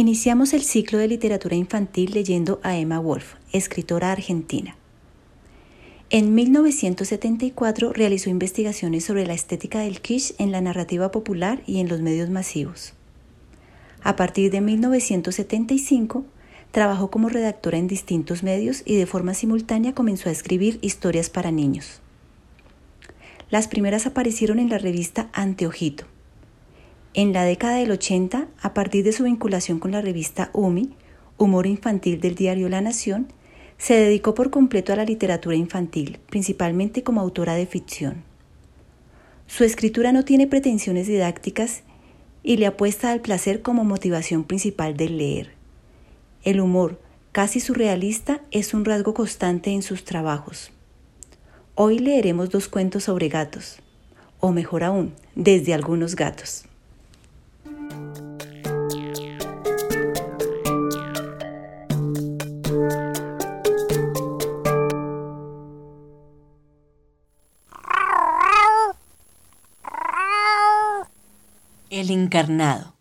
Iniciamos el ciclo de literatura infantil leyendo a Emma Wolf, escritora argentina. En 1974 realizó investigaciones sobre la estética del kitsch en la narrativa popular y en los medios masivos. A partir de 1975, trabajó como redactora en distintos medios y de forma simultánea comenzó a escribir historias para niños. Las primeras aparecieron en la revista Anteojito, en la década del 80, a partir de su vinculación con la revista UMI, Humor Infantil del diario La Nación, se dedicó por completo a la literatura infantil, principalmente como autora de ficción. Su escritura no tiene pretensiones didácticas y le apuesta al placer como motivación principal del leer. El humor, casi surrealista, es un rasgo constante en sus trabajos. Hoy leeremos dos cuentos sobre gatos, o mejor aún, desde algunos gatos. El encarnado.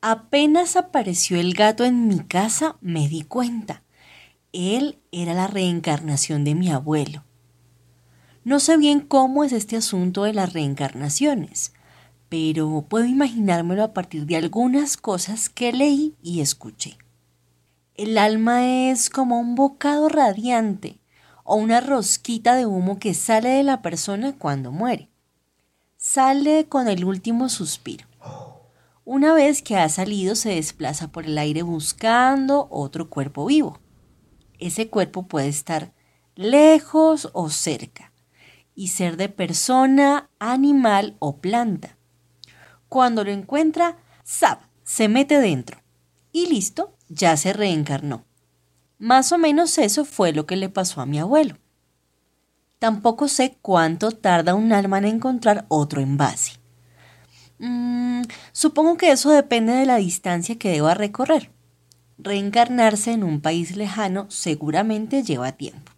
Apenas apareció el gato en mi casa, me di cuenta. Él era la reencarnación de mi abuelo. No sé bien cómo es este asunto de las reencarnaciones, pero puedo imaginármelo a partir de algunas cosas que leí y escuché. El alma es como un bocado radiante o una rosquita de humo que sale de la persona cuando muere sale con el último suspiro. Una vez que ha salido se desplaza por el aire buscando otro cuerpo vivo. Ese cuerpo puede estar lejos o cerca y ser de persona, animal o planta. Cuando lo encuentra, ¡zap! se mete dentro y listo, ya se reencarnó. Más o menos eso fue lo que le pasó a mi abuelo. Tampoco sé cuánto tarda un alma en encontrar otro envase. Mm, supongo que eso depende de la distancia que deba recorrer. Reencarnarse en un país lejano seguramente lleva tiempo.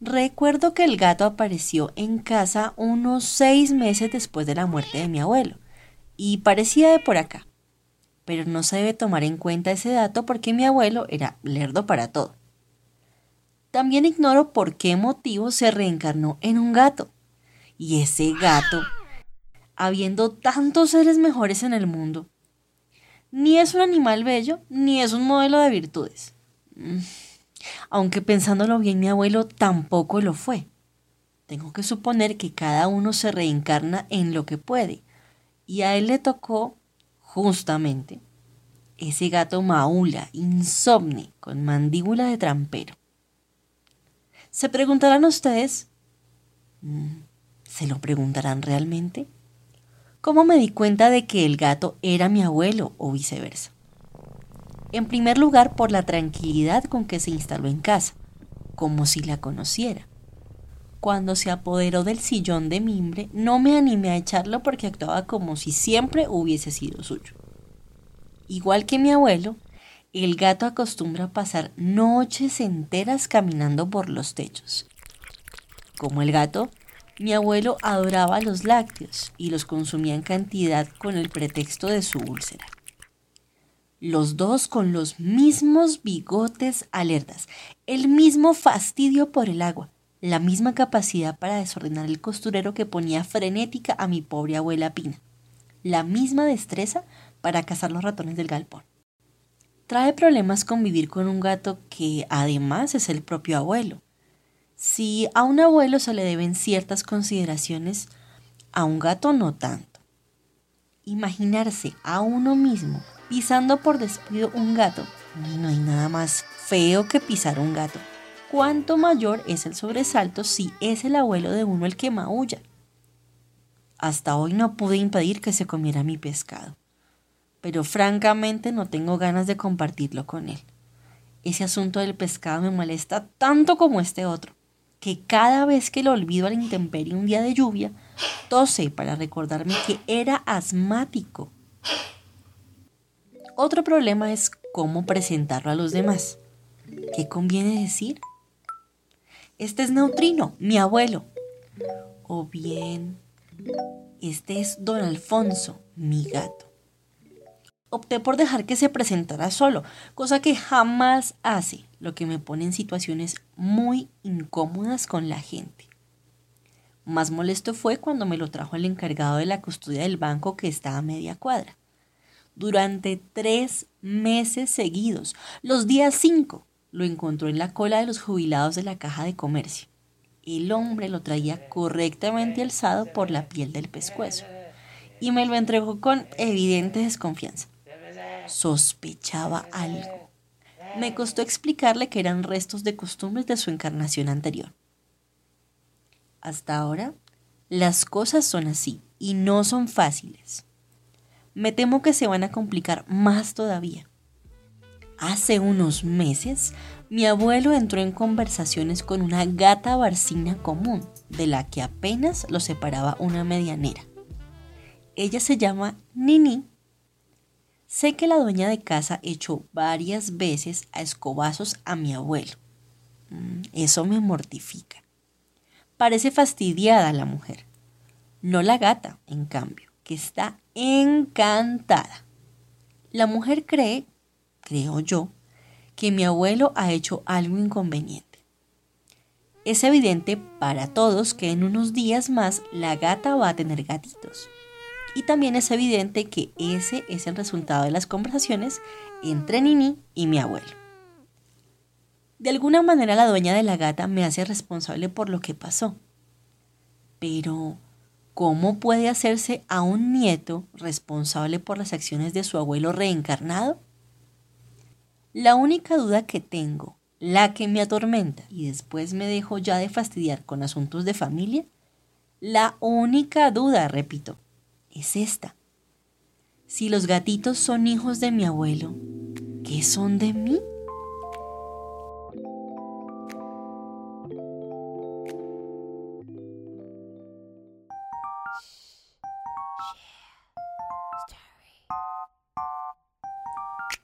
Recuerdo que el gato apareció en casa unos seis meses después de la muerte de mi abuelo y parecía de por acá. Pero no se debe tomar en cuenta ese dato porque mi abuelo era lerdo para todo. También ignoro por qué motivo se reencarnó en un gato. Y ese gato, habiendo tantos seres mejores en el mundo, ni es un animal bello, ni es un modelo de virtudes. Mm. Aunque pensándolo bien, mi abuelo tampoco lo fue. Tengo que suponer que cada uno se reencarna en lo que puede. Y a él le tocó, justamente, ese gato maula, insomne, con mandíbula de trampero. Se preguntarán ustedes, mm, ¿se lo preguntarán realmente? ¿Cómo me di cuenta de que el gato era mi abuelo o viceversa? En primer lugar, por la tranquilidad con que se instaló en casa, como si la conociera. Cuando se apoderó del sillón de mimbre, no me animé a echarlo porque actuaba como si siempre hubiese sido suyo. Igual que mi abuelo, el gato acostumbra pasar noches enteras caminando por los techos. Como el gato, mi abuelo adoraba los lácteos y los consumía en cantidad con el pretexto de su úlcera. Los dos con los mismos bigotes alertas, el mismo fastidio por el agua, la misma capacidad para desordenar el costurero que ponía frenética a mi pobre abuela Pina, la misma destreza para cazar los ratones del galpón. Trae problemas convivir con un gato que además es el propio abuelo. Si a un abuelo se le deben ciertas consideraciones, a un gato no tanto. Imaginarse a uno mismo pisando por despido un gato, no hay nada más feo que pisar un gato. Cuánto mayor es el sobresalto si es el abuelo de uno el que maulla. Hasta hoy no pude impedir que se comiera mi pescado, pero francamente no tengo ganas de compartirlo con él. Ese asunto del pescado me molesta tanto como este otro, que cada vez que lo olvido a la intemperie un día de lluvia, tose para recordarme que era asmático. Otro problema es cómo presentarlo a los demás. ¿Qué conviene decir? Este es Neutrino, mi abuelo. O bien, este es Don Alfonso, mi gato. Opté por dejar que se presentara solo, cosa que jamás hace, lo que me pone en situaciones muy incómodas con la gente. Más molesto fue cuando me lo trajo el encargado de la custodia del banco que está a media cuadra. Durante tres meses seguidos, los días cinco, lo encontró en la cola de los jubilados de la caja de comercio. El hombre lo traía correctamente alzado por la piel del pescuezo y me lo entregó con evidente desconfianza. Sospechaba algo. Me costó explicarle que eran restos de costumbres de su encarnación anterior. Hasta ahora, las cosas son así y no son fáciles. Me temo que se van a complicar más todavía. Hace unos meses, mi abuelo entró en conversaciones con una gata barcina común, de la que apenas lo separaba una medianera. Ella se llama Nini. Sé que la dueña de casa echó varias veces a escobazos a mi abuelo. Mm, eso me mortifica. Parece fastidiada la mujer. No la gata, en cambio, que está encantada. La mujer cree, creo yo, que mi abuelo ha hecho algo inconveniente. Es evidente para todos que en unos días más la gata va a tener gatitos. Y también es evidente que ese es el resultado de las conversaciones entre Nini y mi abuelo. De alguna manera la dueña de la gata me hace responsable por lo que pasó. Pero, ¿cómo puede hacerse a un nieto responsable por las acciones de su abuelo reencarnado? La única duda que tengo, la que me atormenta y después me dejo ya de fastidiar con asuntos de familia, la única duda, repito, es esta. Si los gatitos son hijos de mi abuelo, ¿qué son de mí?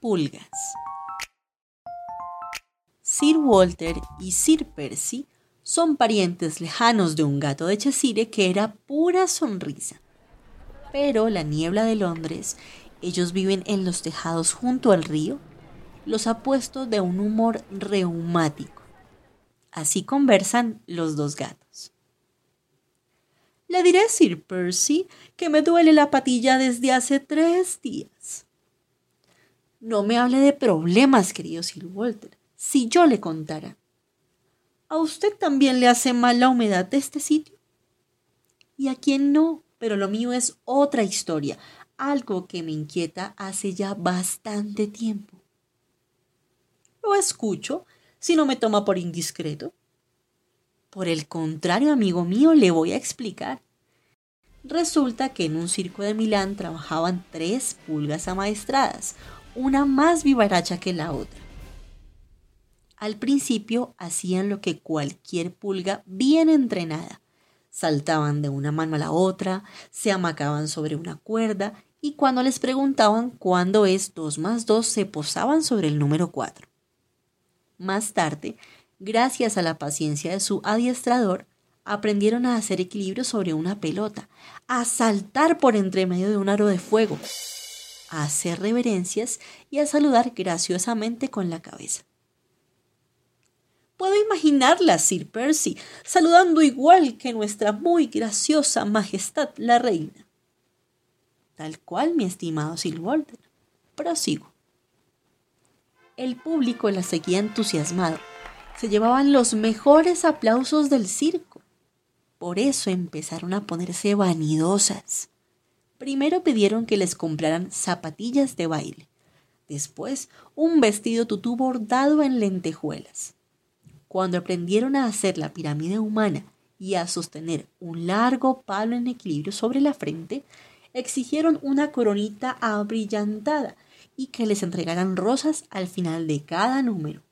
pulgas. Sir Walter y Sir Percy son parientes lejanos de un gato de Cheshire que era pura sonrisa. Pero la niebla de Londres, ellos viven en los tejados junto al río, los ha puesto de un humor reumático. Así conversan los dos gatos. Le diré, Sir Percy, que me duele la patilla desde hace tres días. No me hable de problemas, querido Sir Walter. Si yo le contara. ¿A usted también le hace mal la humedad de este sitio? ¿Y a quién no? Pero lo mío es otra historia, algo que me inquieta hace ya bastante tiempo. Lo escucho si no me toma por indiscreto. Por el contrario, amigo mío, le voy a explicar. Resulta que en un circo de Milán trabajaban tres pulgas amaestradas, una más vivaracha que la otra. Al principio hacían lo que cualquier pulga bien entrenada. Saltaban de una mano a la otra, se amacaban sobre una cuerda y cuando les preguntaban cuándo es 2 más 2 se posaban sobre el número 4. Más tarde, gracias a la paciencia de su adiestrador, aprendieron a hacer equilibrio sobre una pelota, a saltar por entre medio de un aro de fuego, a hacer reverencias y a saludar graciosamente con la cabeza. Puedo imaginarla, Sir Percy, saludando igual que nuestra muy graciosa Majestad la Reina. Tal cual, mi estimado Sir Walter. Prosigo. El público la seguía entusiasmado. Se llevaban los mejores aplausos del circo. Por eso empezaron a ponerse vanidosas. Primero pidieron que les compraran zapatillas de baile. Después, un vestido tutú bordado en lentejuelas. Cuando aprendieron a hacer la pirámide humana y a sostener un largo palo en equilibrio sobre la frente, exigieron una coronita abrillantada y que les entregaran rosas al final de cada número.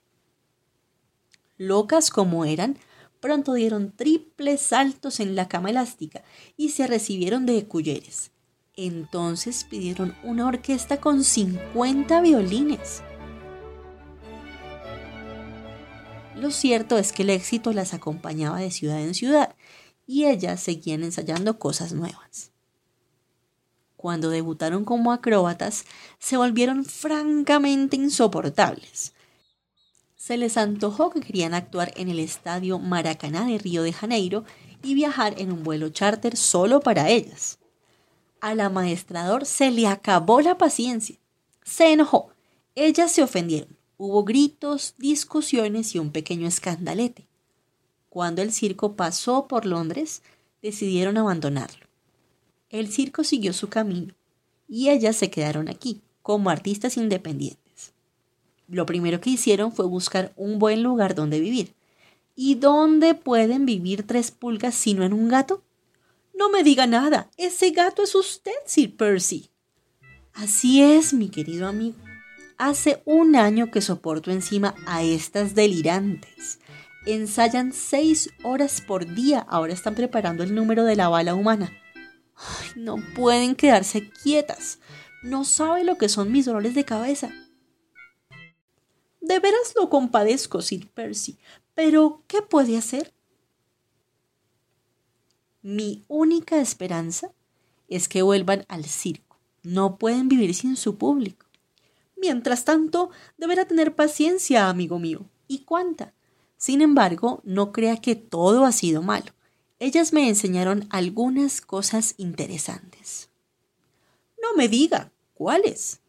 Locas como eran, pronto dieron triples saltos en la cama elástica y se recibieron de culleres. Entonces pidieron una orquesta con 50 violines. Lo cierto es que el éxito las acompañaba de ciudad en ciudad y ellas seguían ensayando cosas nuevas. Cuando debutaron como acróbatas, se volvieron francamente insoportables. Se les antojó que querían actuar en el estadio Maracaná de Río de Janeiro y viajar en un vuelo charter solo para ellas. Al amaestrador se le acabó la paciencia. Se enojó. Ellas se ofendieron. Hubo gritos, discusiones y un pequeño escandalete. Cuando el circo pasó por Londres, decidieron abandonarlo. El circo siguió su camino y ellas se quedaron aquí, como artistas independientes. Lo primero que hicieron fue buscar un buen lugar donde vivir. ¿Y dónde pueden vivir tres pulgas sino en un gato? No me diga nada, ese gato es usted, Sir Percy. Así es, mi querido amigo. Hace un año que soporto encima a estas delirantes. Ensayan seis horas por día. Ahora están preparando el número de la bala humana. Ay, no pueden quedarse quietas. No sabe lo que son mis dolores de cabeza. De veras lo compadezco, Sir Percy. Pero, ¿qué puede hacer? Mi única esperanza es que vuelvan al circo. No pueden vivir sin su público. Mientras tanto, deberá tener paciencia, amigo mío. ¿Y cuánta? Sin embargo, no crea que todo ha sido malo. Ellas me enseñaron algunas cosas interesantes. No me diga, ¿cuáles?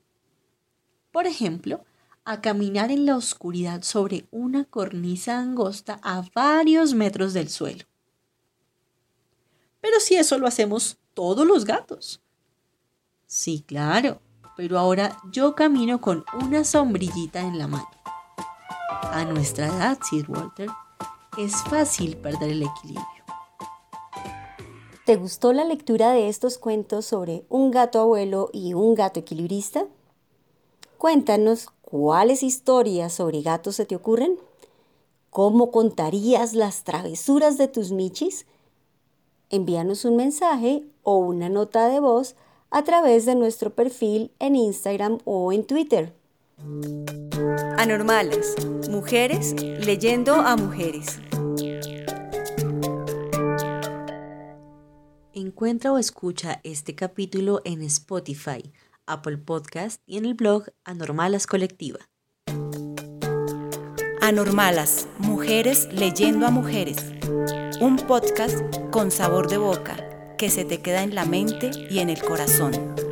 Por ejemplo, a caminar en la oscuridad sobre una cornisa angosta a varios metros del suelo. Pero si eso lo hacemos todos los gatos. Sí, claro, pero ahora yo camino con una sombrillita en la mano. A nuestra edad, Sir Walter, es fácil perder el equilibrio. ¿Te gustó la lectura de estos cuentos sobre un gato abuelo y un gato equilibrista? Cuéntanos cuáles historias sobre gatos se te ocurren. ¿Cómo contarías las travesuras de tus michis? Envíanos un mensaje o una nota de voz a través de nuestro perfil en Instagram o en Twitter. Anormales, mujeres leyendo a mujeres. Encuentra o escucha este capítulo en Spotify, Apple Podcast y en el blog Anormalas Colectiva. Anormalas, mujeres leyendo a mujeres. Un podcast con sabor de boca que se te queda en la mente y en el corazón.